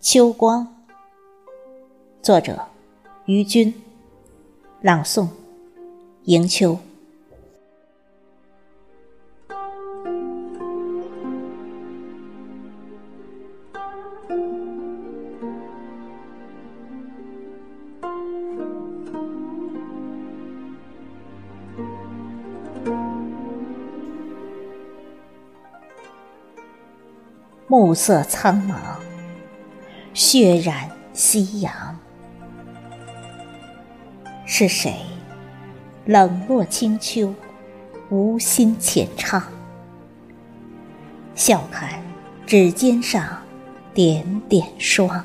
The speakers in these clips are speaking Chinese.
秋光，作者于军，朗诵迎秋。暮色苍茫，血染夕阳。是谁冷落清秋，无心浅唱？笑看指尖上点点霜。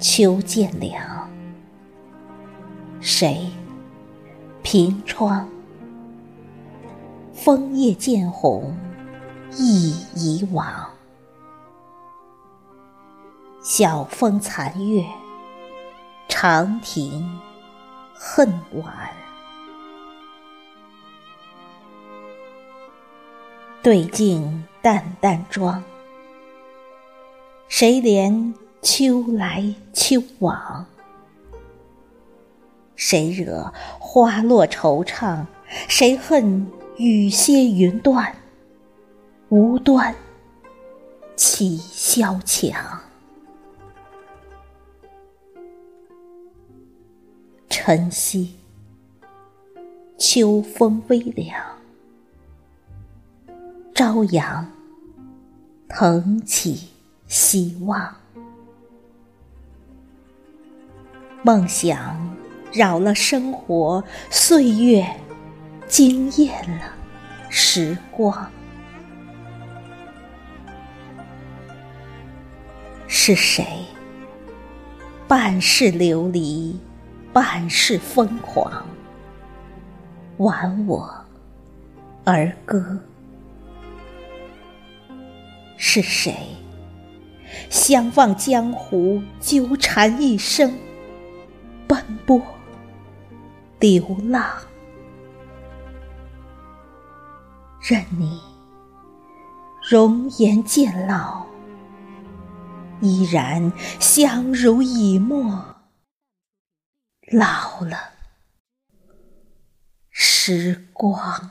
秋渐凉，谁凭窗？枫叶渐红，忆以往。晓风残月，长亭恨晚。对镜淡淡妆，谁怜秋来秋往？谁惹花落惆怅？谁恨？雨歇云断，无端起萧墙。晨曦，秋风微凉，朝阳腾起希望。梦想扰了生活，岁月。惊艳了时光，是谁半世流离，半世疯狂，挽我儿歌？是谁相望江湖，纠缠一生，奔波流浪？任你容颜渐老，依然相濡以沫。老了，时光。